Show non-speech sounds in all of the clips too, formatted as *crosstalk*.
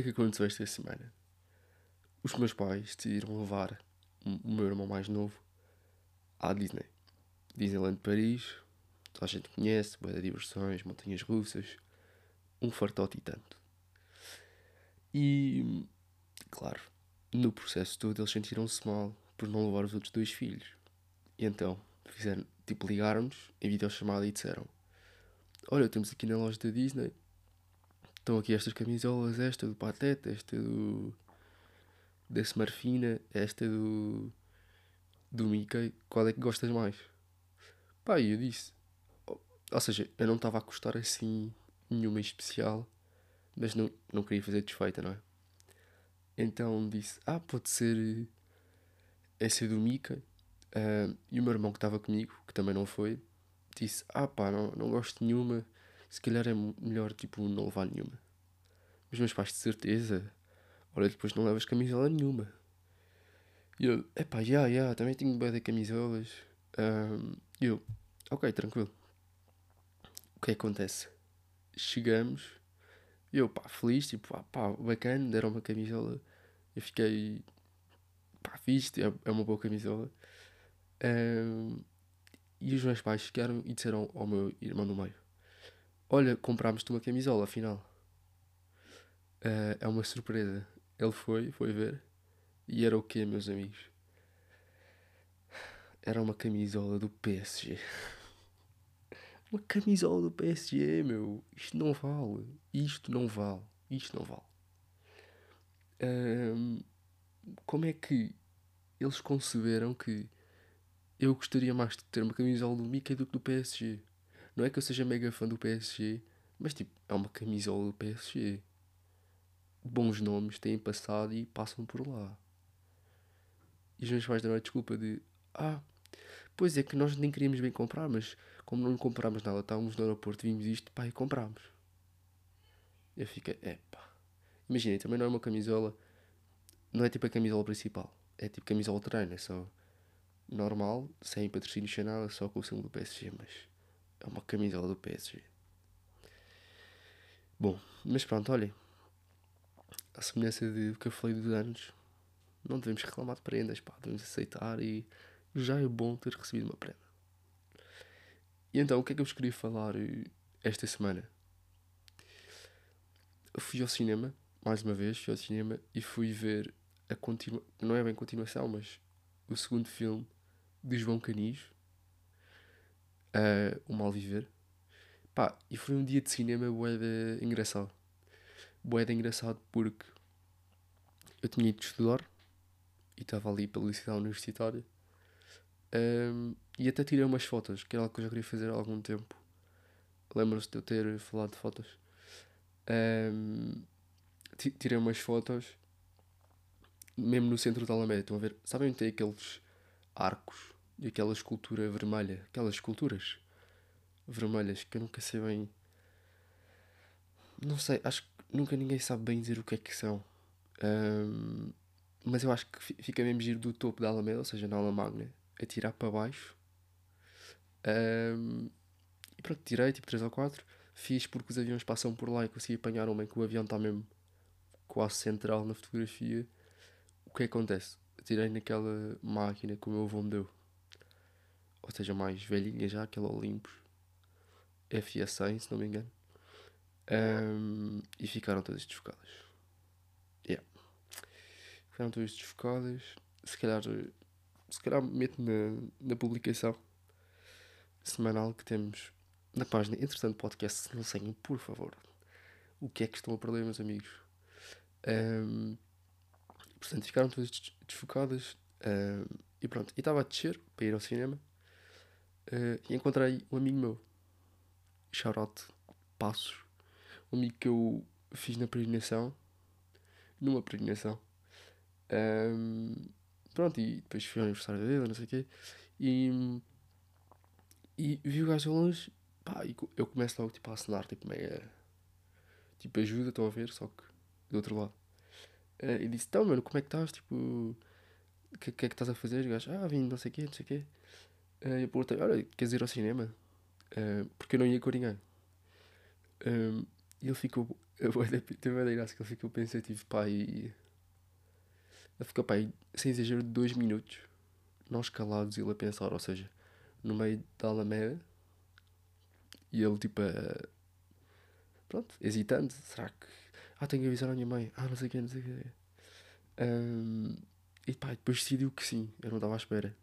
Que é que aconteceu esta semana? Os meus pais decidiram levar o meu irmão mais novo à Disney. Disneyland Paris, toda a gente conhece, boa de diversões, montanhas russas, um fartote e tanto. E, claro, no processo todo eles sentiram-se mal por não levar os outros dois filhos. E então, fizeram, tipo, ligaram-nos em videochamada e disseram Olha, temos aqui na loja da Disney Estão aqui estas camisolas, esta do Pateta, esta do. da Smarfina, esta do. do Mickey. Qual é que gostas mais? Pá, eu disse. Ou seja, eu não estava a gostar assim nenhuma especial, mas não, não queria fazer desfeita, não é? Então disse: Ah, pode ser essa do Mickey. Uh, e o meu irmão que estava comigo, que também não foi, disse: Ah, pá, não, não gosto de nenhuma se calhar é melhor tipo não levar nenhuma. Os meus pais de certeza, olha, depois não levas camisola nenhuma. E eu, epá, já, já, também tenho bem de camisolas. E eu, ok, tranquilo. O que é que acontece? Chegamos, e eu, pá, feliz, tipo, ah, pá, bacana, deram uma camisola. Eu fiquei, pá, fixe, é, é uma boa camisola. Um, e os meus pais chegaram e disseram ao meu irmão do meio: Olha, comprámos-te uma camisola, afinal. Uh, é uma surpresa. Ele foi, foi ver. E era o quê, meus amigos? Era uma camisola do PSG. *laughs* uma camisola do PSG, meu. Isto não vale. Isto não vale. Isto não vale. Como é que eles conceberam que eu gostaria mais de ter uma camisola do Mickey do que do PSG? Não é que eu seja mega fã do PSG, mas tipo, é uma camisola do PSG. Bons nomes têm passado e passam por lá. E os meus pais deram a desculpa de Ah, pois é que nós nem queríamos bem comprar, mas como não comprámos nada, estávamos no aeroporto, vimos isto, pá, e comprámos. Eu fiquei, epá. Imaginem, também não é uma camisola, não é tipo a camisola principal, é tipo camisola treino, é só normal, sem patrocínio, sem nada, só com o símbolo do PSG, mas é uma camisola do PSG. Bom, mas pronto, olhem. A semelhança de o que eu falei dos anos, não devemos reclamar de prendas, pá, devemos aceitar e já é bom ter recebido uma prenda. E então, o que é que eu vos queria falar eh, esta semana? Eu fui ao cinema, mais uma vez, fui ao cinema e fui ver a continua... não é bem continuação, mas o segundo filme de João Canis, uh, O Mal Viver. Pá, e foi um dia de cinema boeda engraçado. Boeda engraçado porque eu tinha ido estudar e estava ali pela cidade universitária. Um, e até tirei umas fotos, que era algo que eu já queria fazer há algum tempo. Lembram-se de eu ter falado de fotos. Um, tirei umas fotos mesmo no centro da Alameda. Estão a ver? Sabem onde tem aqueles arcos e aquela escultura vermelha, aquelas esculturas vermelhas que eu nunca sei bem. Não sei, acho que nunca ninguém sabe bem dizer o que é que são. Um, mas eu acho que fica mesmo giro do topo da Alameda, ou seja, na Aula Magna, a tirar para baixo. Um, e pronto, tirei tipo 3 ou 4. Fiz porque os aviões passam por lá e consegui apanhar uma em que o avião está mesmo quase central na fotografia. O que acontece? Tirei naquela máquina que o meu avô me deu ou seja, mais velhinha já, aquela Olympus FA100, se não me engano. Um, e ficaram todas desfocadas. Yeah. Ficaram todas desfocadas. Se calhar, se calhar meto na, na publicação semanal que temos na página Entretanto Podcast. Se não seguem, por favor, o que é que estão a perder, meus amigos. Um, portanto, ficaram todas desfocadas. Um, e pronto, e estava a descer para ir ao cinema. Uh, e encontrei um amigo meu, Shoutout Passos, um amigo que eu fiz na peregrinação, numa peregrinação. Um, pronto, e depois fui ao aniversário dele, não sei o quê, e, e vi o gajo longe, pá, e eu começo logo tipo, a assinar, tipo, meia. Tipo, ajuda, estão a ver, só que do outro lado. Uh, e disse: Então, mano, como é que estás? Tipo, o que, que é que estás a fazer? O gajo: Ah, vim, não sei o quê, não sei o quê. Uh, eu perguntei, olha, queres ir ao cinema? Uh, porque eu não ia ninguém. Um, e ele ficou *laughs* ter uma graça que ele ficou pensativo, pá, e. Ele ficou, pá, sem exagero, dois minutos, nós calados, ele a pensar, ou seja, no meio da Alameda, e ele, tipo, a. Pronto, hesitante, será que. Ah, tenho que avisar a minha mãe, ah, não sei o que, não sei o que. Um, e pá, depois decidiu que sim, eu não estava à espera.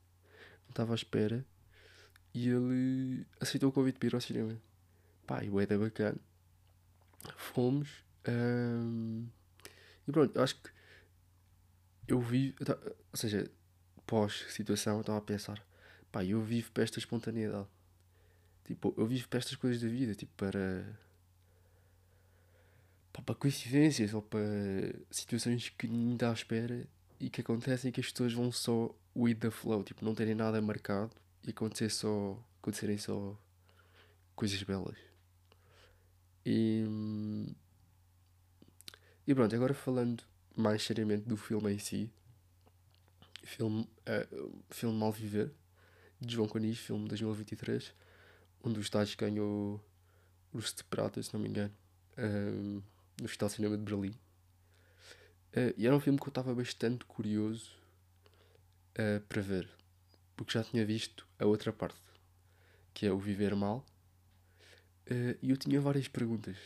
Não estava à espera. E ele aceitou o convite para ir ao cinema. Pá, e o é bacana. Fomos. Um, e pronto, acho que eu vi. Ou seja, pós-situação, eu estava a pensar: pá, eu vivo para esta espontaneidade. Tipo, eu vivo para estas coisas da vida, tipo, para. Para coincidências ou para situações que ninguém está à espera e que acontecem que as pessoas vão só with the flow, tipo, não terem nada marcado e acontecer só, acontecerem só coisas belas. E, e pronto, agora falando mais seriamente do filme em si, filme, uh, filme Mal Viver, de João Conis, filme de 2023, onde o estágio ganhou o de Prata, se não me engano, uh, no Festival de Cinema de Berlim. Uh, e era um filme que eu estava bastante curioso uh, para ver, porque já tinha visto a outra parte, que é o Viver Mal. Uh, e eu tinha várias perguntas.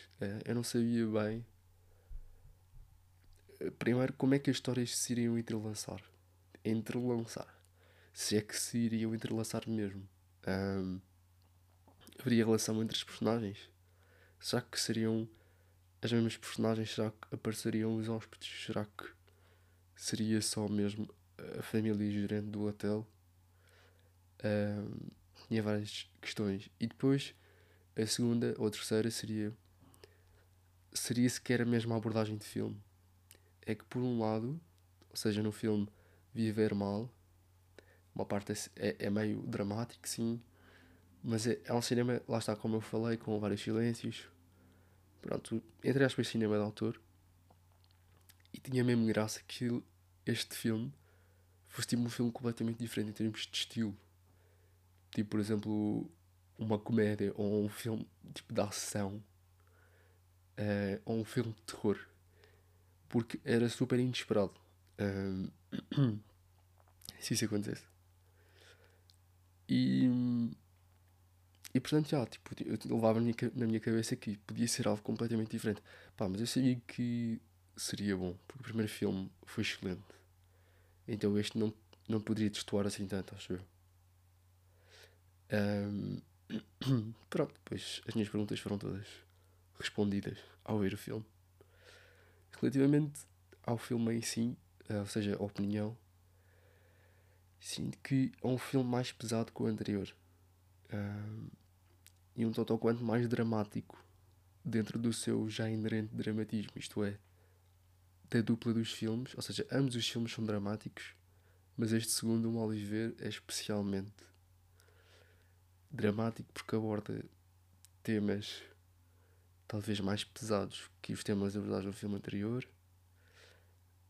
eu não sabia bem. primeiro, como é que as histórias se iriam entrelaçar? Entrelaçar. Se é que se iriam entrelaçar mesmo. Um, haveria relação entre os personagens? Será que seriam as mesmas personagens? Será que apareceriam os hóspedes? Será que seria só mesmo a família gerente do hotel? Um, tinha várias questões. E depois, a segunda ou a terceira seria: seria sequer a mesma abordagem de filme? É que, por um lado, ou seja, no filme Viver Mal, uma parte é, é, é meio dramático, sim, mas é, é um cinema, lá está, como eu falei, com vários silêncios. Pronto, entre aspas, cinema de autor. E tinha mesmo graça que este filme fosse tipo um filme completamente diferente em termos de estilo. Tipo, por exemplo, uma comédia ou um filme tipo de ação. Uh, ou um filme de terror. Porque era super inesperado. Uh, *clears throat* se isso acontecesse. E e portanto, já, tipo, eu levava na minha, na minha cabeça que podia ser algo completamente diferente. Pá, mas eu sabia que seria bom, porque o primeiro filme foi excelente. Então este não, não poderia destoar assim tanto, acho eu. Um, *clears throat* pronto, depois as minhas perguntas foram todas respondidas ao ver o filme. Relativamente ao filme em si, eh, ou seja, a opinião, sinto que é um filme mais pesado que o anterior. Um, e um tanto quanto mais dramático dentro do seu já inerente dramatismo, isto é, da dupla dos filmes, ou seja, ambos os filmes são dramáticos, mas este segundo, o Oliver, é especialmente dramático porque aborda temas talvez mais pesados que os temas abordados no filme anterior,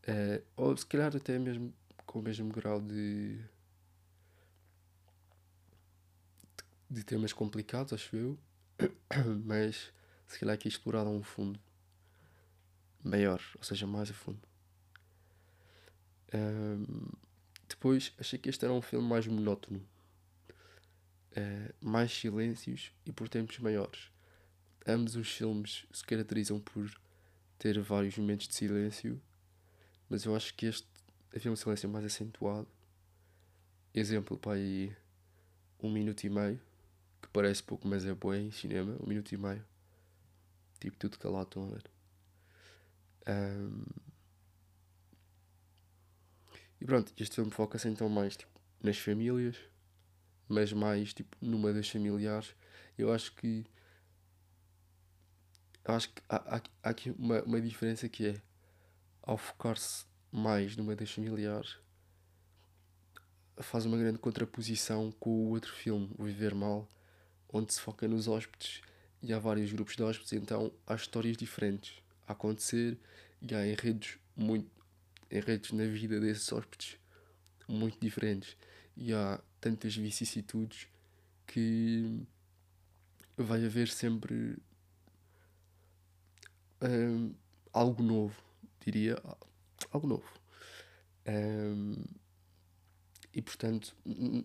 uh, ou se calhar até mesmo com o mesmo grau de de temas complicados, acho eu, *coughs* mas se calhar aqui explorado a um fundo maior, ou seja, mais a fundo. Um, depois achei que este era um filme mais monótono, uh, mais silêncios e por tempos maiores. Ambos os filmes se caracterizam por ter vários momentos de silêncio, mas eu acho que este havia um silêncio mais acentuado. Exemplo para aí um minuto e meio que parece pouco, mas é boa em cinema, um minuto e meio. Tipo, tudo calado, estão a ver. Um... E pronto, este filme foca-se então mais tipo, nas famílias, mas mais tipo numa das familiares. Eu acho que. Acho que há, há, há aqui uma, uma diferença que é ao focar-se mais numa das familiares faz uma grande contraposição com o outro filme, O Viver Mal, onde se foca nos hóspedes e há vários grupos de hóspedes, então há histórias diferentes a acontecer e há enredos, muito, enredos na vida desses hóspedes muito diferentes e há tantas vicissitudes que vai haver sempre um, algo novo, diria. Algo novo. Um, e portanto,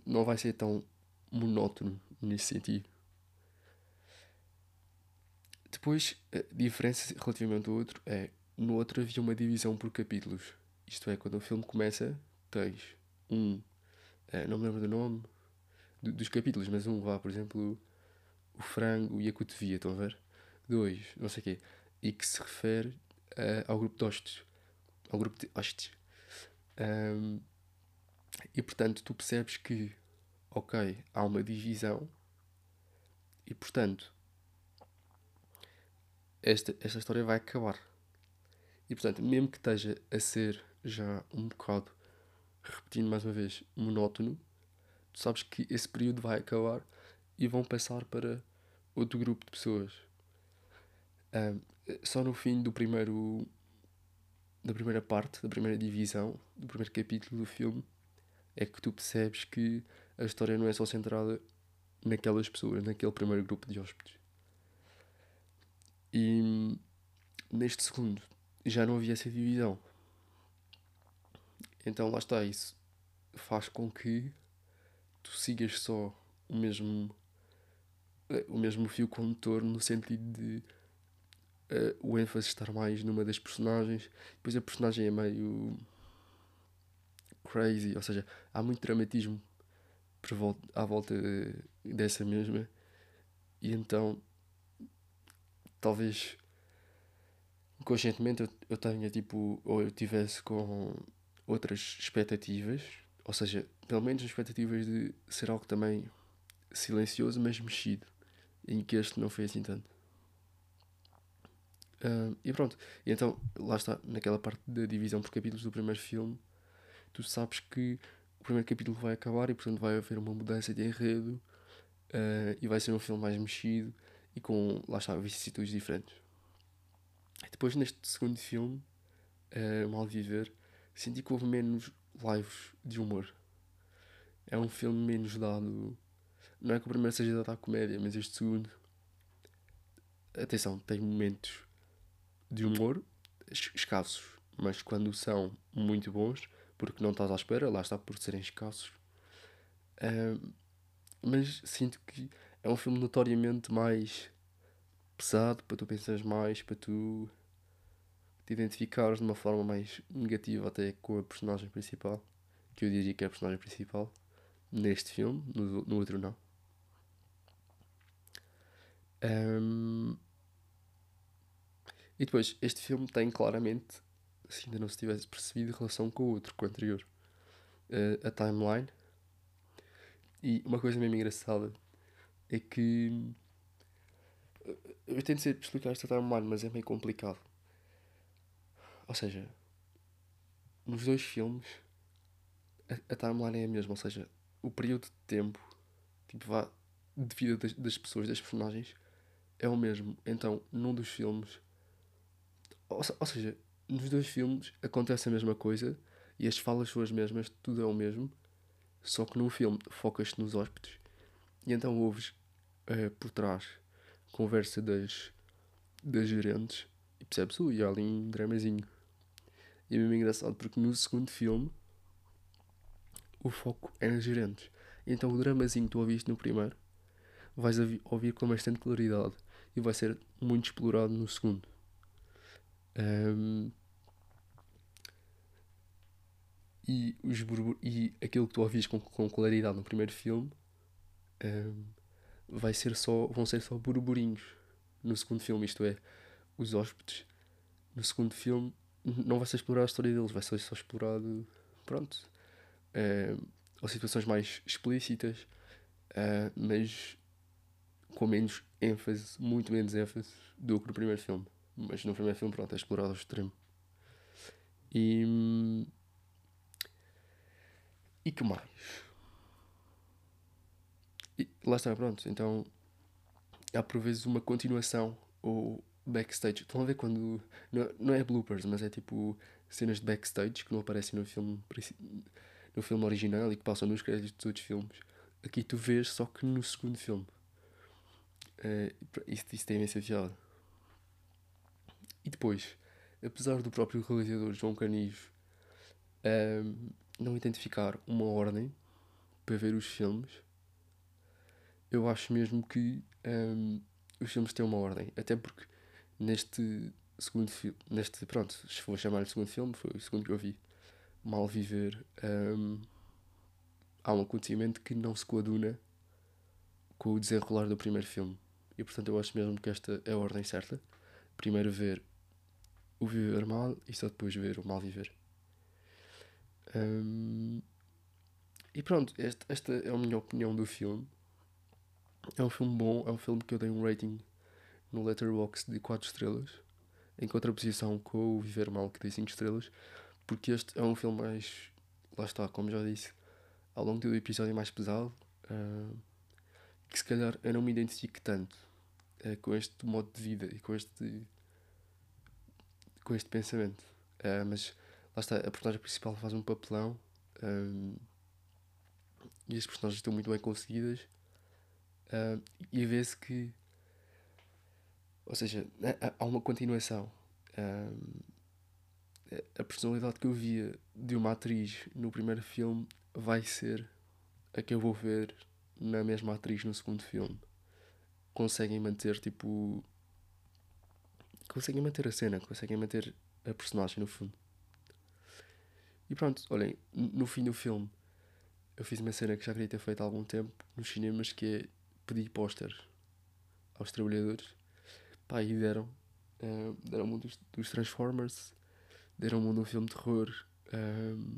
não vai ser tão monótono nesse sentido. Depois, a diferença relativamente ao outro é: no outro havia uma divisão por capítulos. Isto é, quando o filme começa, tens um. É, não me lembro do nome dos capítulos, mas um vá, por exemplo, o frango e a cotovia, estão a ver? Dois, não sei o quê. E que se refere uh, ao grupo de hostes. Ao grupo de hostes. Um, e portanto, tu percebes que, ok, há uma divisão e portanto, esta, esta história vai acabar. E portanto, mesmo que esteja a ser já um bocado, repetindo mais uma vez, monótono, tu sabes que esse período vai acabar e vão passar para outro grupo de pessoas. Um, só no fim do primeiro da primeira parte, da primeira divisão, do primeiro capítulo do filme, é que tu percebes que a história não é só centrada naquelas pessoas, naquele primeiro grupo de hóspedes. E neste segundo já não havia essa divisão. Então lá está, isso faz com que tu sigas só o mesmo eh, o mesmo fio condutor no sentido de uh, o ênfase estar mais numa das personagens. Depois a personagem é meio crazy, ou seja, há muito dramatismo por volta, à volta dessa mesma. E então, talvez conscientemente eu, eu tenha tipo, ou eu tivesse com outras expectativas, ou seja, pelo menos expectativas de ser algo também silencioso, mas mexido, em que este não foi assim tanto. Uh, e pronto, e então lá está, naquela parte da divisão por capítulos do primeiro filme, tu sabes que o primeiro capítulo vai acabar e portanto vai haver uma mudança de enredo uh, e vai ser um filme mais mexido e com, lá está, vicissitudes diferentes. Depois neste segundo filme, uh, Mal Viver, senti que houve menos lives de humor. É um filme menos dado. Não é que o primeiro seja dado à comédia, mas este segundo. Atenção, tem momentos de humor escassos, mas quando são muito bons, porque não estás à espera, lá está por serem escassos. Uh, mas sinto que é um filme notoriamente mais pesado para tu pensares mais, para tu te identificares de uma forma mais negativa até com a personagem principal, que eu diria que é a personagem principal neste filme, no, no outro não. Um, e depois, este filme tem claramente, se ainda não se tivesse percebido, relação com o outro, com o anterior. Uh, a timeline. E uma coisa mesmo engraçada é que. Eh, eu tento sempre explicar esta timeline, mas é meio complicado. Ou seja, nos dois filmes, a, timeline é a mesma. Ou seja, o período de tempo tipo, de vida das, das pessoas, das personagens, é o mesmo. Então, num dos filmes ou, ou seja, nos dois filmes acontece a mesma coisa e as falas são as mesmas, tudo é o mesmo, só que num filme focas-te nos hóspedes e então ouves uh, por trás conversa das, das gerentes e percebes, ui, há ali um dramazinho. E é mesmo engraçado porque no segundo filme o foco é nas gerentes. Então o dramazinho que tu ouviste no primeiro vais ouvir com bastante claridade e vai ser muito explorado no segundo. Um, e, os e aquilo que tu ouvis com, com claridade no primeiro filme um, vai ser só, vão ser só burburinhos no segundo filme, isto é, os hóspedes no segundo filme não vai ser explorado a história deles, vai ser só explorado pronto um, ou situações mais explícitas uh, mas com menos ênfase, muito menos ênfase do que no primeiro filme. Mas no primeiro filme, pronto, é explorado ao extremo. E. E que mais? E lá está, pronto. Então há por vezes uma continuação ou backstage. Estão a ver quando. Não, é bloopers, mas é tipo cenas de backstage que não aparecem no filme, no filme original e que passam nos créditos dos outros filmes. Aqui tu vês só que no segundo filme. Uh, isso, isso tem imensa piada. E depois, apesar do próprio realizador João Canijo um, não identificar uma ordem para ver os filmes, eu acho mesmo que um, os filmes têm uma ordem. Até porque neste segundo filme, neste, pronto, se vou chamar de segundo filme, foi o segundo que eu vi, Mal Viver, um, há um acontecimento que não se coaduna com o desenrolar do primeiro filme. E portanto eu acho mesmo que esta é a ordem certa. Primeiro ver o viver mal e só depois ver o mal viver. Um, e pronto, esta, esta é a minha opinião do filme. É um filme bom, é um filme que eu dei um rating no Letterboxd de 4 estrelas, em contraposição com o Viver Mal, que dei 5 estrelas, porque este é um filme mais. Lá está, como já disse, ao longo do episódio mais pesado, uh, que se calhar eu não me identifique tanto uh, com este modo de vida e com este. com este pensamento. Uh, mas lá está, a personagem principal faz um papelão um, e as personagens estão muito bem conseguidas uh, e vê-se que ou seja, há uma continuação. Um, a personalidade que eu via de uma atriz no primeiro filme vai ser a que eu vou ver na mesma atriz no segundo filme. Conseguem manter tipo conseguem manter a cena conseguem manter a personagem no fundo. E pronto, olhem, no fim do filme eu fiz uma cena que já queria ter feito há algum tempo nos cinemas que é pedir pósteres aos trabalhadores. Pá, e deram. Uh, deram-me um dos, dos Transformers, deram-me um de um filme de terror um,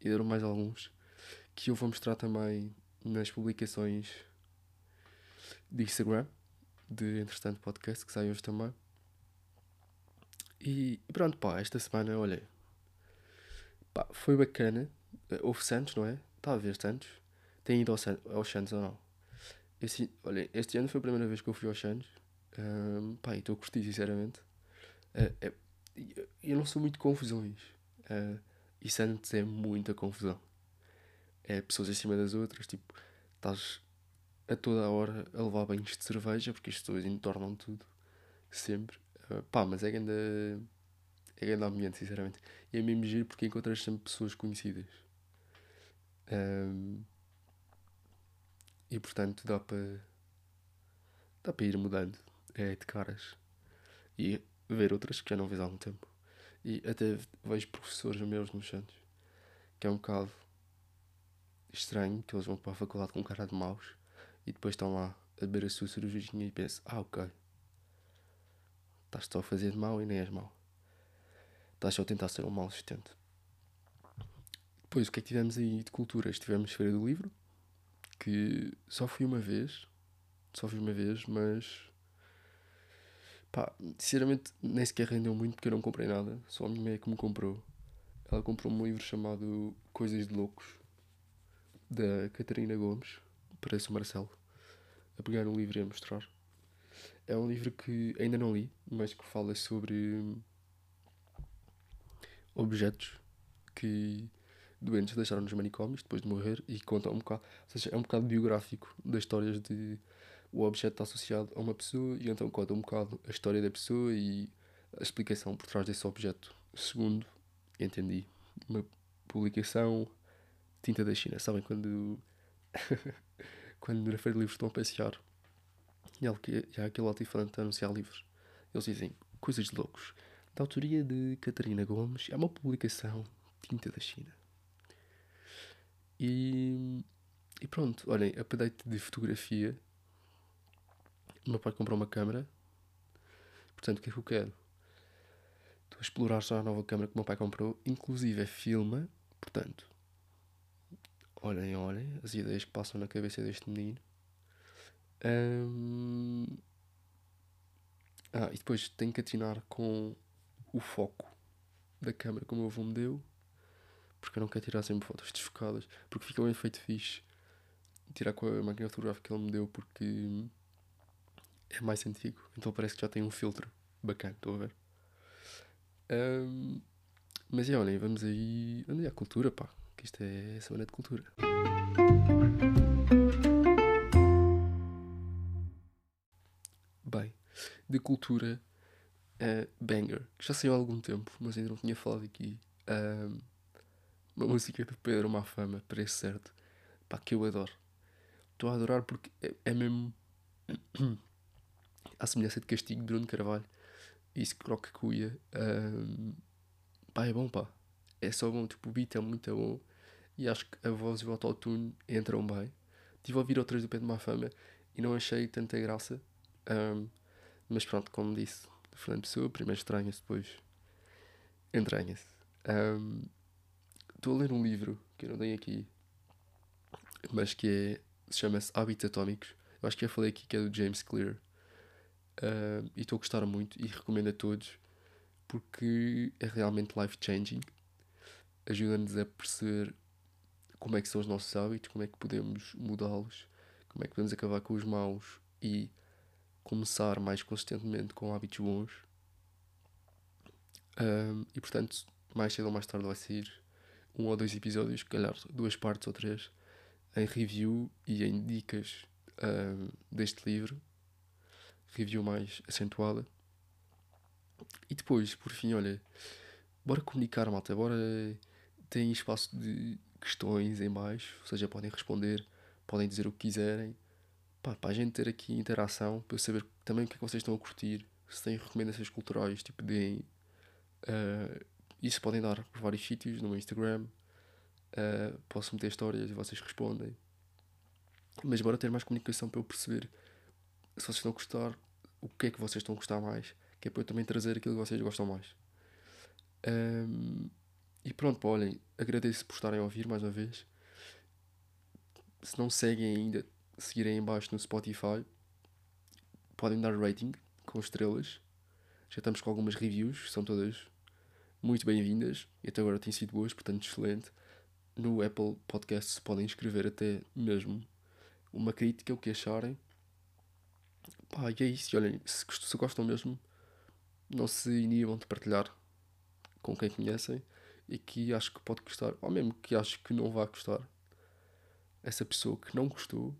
e deram mais alguns que eu vou mostrar também nas publicações de Instagram, de Entretanto Podcast, que sai hoje também. E pronto, pá, esta semana, olha, Pá, foi bacana. Eh, houve Santos, não é? Está a ver Santos. Tem ido ao San aos Santos ou não? Este, olha, este ano foi a primeira vez que eu fui aos Santos. Um, pá, estou a curtir, sinceramente. Uh, é, eu não sou muito confusões. Uh, e Santos é muita confusão. É pessoas em cima das outras, tipo, estás a toda a hora a levar banhos de cerveja, porque as pessoas entornam tudo. Sempre. Uh, pá, mas é ainda é grande ambiente, sinceramente. E é mesmo giro porque encontras sempre pessoas conhecidas. Um, e portanto dá para dá para ir mudando é, de caras e ver outras que já não vês há algum tempo. E até vejo professores meus nos Santos que é um bocado estranho que eles vão para a faculdade com cara de maus e depois estão lá a beber a sua cervejinha e pensam, ah ok, estás só a fazer de mal e nem és mau. Estás só a tentar ser um mau assistente. Depois, o que é que tivemos aí de culturas? Tivemos Feira do Livro, que só fui uma vez, só fui uma vez, mas pá, sinceramente nem sequer rendeu muito porque eu não comprei nada, só a minha meia que me comprou. Ela comprou um livro chamado Coisas de Loucos, da Catarina Gomes, parece o Marcelo, a pegar um livro e a mostrar. É um livro que ainda não li, mas que fala sobre objetos que doentes deixaram nos manicômios depois de morrer e contam um bocado, ou seja, é um bocado biográfico das histórias de o objeto está associado a uma pessoa e então conta um bocado a história da pessoa e a explicação por trás desse objeto. Segundo, entendi, uma publicação tinta da China. Sabem quando *laughs* quando na Feira de Livros estão a passear e há aquele altifante a anunciar livros. Eles dizem coisas de loucos da autoria de Catarina Gomes, é uma publicação tinta da China. E, e pronto, olhem, update de fotografia. O meu pai comprou uma câmera. Portanto, o que é que eu quero? Estou a explorar já a nova câmera que o meu pai comprou. Inclusive é filma. Portanto, olhem, olhem as ideias que passam na cabeça deste menino. Um... Ah, e depois tenho que atinar com o foco da câmera como o avô me deu, porque eu não quero tirar sempre fotos desfocadas, porque fica um efeito fixe tirar com a máquina fotográfica que ele me deu, porque é mais antigo, então parece que já tem um filtro bacana, estou a ver. Um, mas e olhem, vamos aí, vamos aí à cultura, pá, que isto é semana de cultura. Bem, de cultura é Banger, que já saiu há algum tempo, mas ainda não tinha falado aqui. Um, uma música do Pedro Mafama, parece certo. Pá, que eu adoro. Estou a adorar porque é, é mesmo. *clears throat* a semelhança de Castigo Bruno Carvalho. Que Croque Cuia. Um, pá, é bom, pá. É só bom. Tipo, o beat é muito bom. E acho que a voz e o autotune entram bem. Estive a ouvir outras do Pedro Mafama e não achei tanta graça. Um, mas pronto, como disse, Fernando Pessoa, primeiro estranha-se, depois entranha-se. Estou a ler um livro que eu não tenho aqui, mas que é, se chama-se Hábitos Atómicos. Eu acho que já falei aqui que é do James Clear. Uh, e estou a gostar muito e recomendo a todos porque é realmente life changing. Ajuda-nos a perceber como é que são os nossos hábitos, como é que podemos mudá-los, como é que podemos acabar com os maus e começar mais consistentemente com hábitos bons. Um, e portanto, mais cedo ou mais tarde vai sair um ou dois episódios, calhar duas partes ou três, em review e em dicas um, deste livro. Review mais acentuada. E depois, por fim, olha, bora comunicar, malta, bora. Tem espaço de questões em baixo, ou seja, podem responder, podem dizer o que quiserem pá, para a gente ter aqui interação, para eu saber também o que é que vocês estão a curtir, se têm recomendações culturais, tipo, deem. Uh, isso podem dar por vários sítios, no meu Instagram. Uh, posso meter histórias e vocês respondem. Mas bora ter mais comunicação para eu perceber se vocês estão a gostar, o que é que vocês estão a gostar mais, que é para eu também trazer aquilo que vocês gostam mais. Um, e pronto, pá, olhem, agradeço por estarem a ouvir mais uma vez. Se não seguem ainda, seguirem em baixo no Spotify. Podem dar rating com estrelas. Já estamos com algumas reviews, são todas muito bem-vindas e até agora têm sido boas, portanto, excelente. No Apple Podcasts podem escrever até mesmo uma crítica, o que acharem. Pá, e é isso. E olhem, se, se gostam mesmo, não se inibam de partilhar com quem conhecem e que acho que pode gostar, ou mesmo que acho que não vai gostar. Essa pessoa que não gostou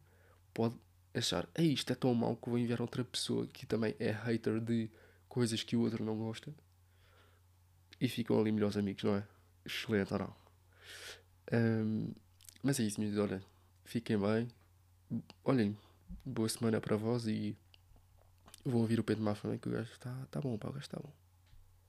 pode achar, é isto é tão mau que vou enviar outra pessoa que também é hater de coisas que o outro não gosta. E ficam ali melhores amigos, não é? Excelente, não? Um, mas é isso, meus olha, fiquem bem. Olhem, boa semana para vós e vão ouvir o Pedro Mafra, que o gajo está tá bom, pá, o gajo está bom.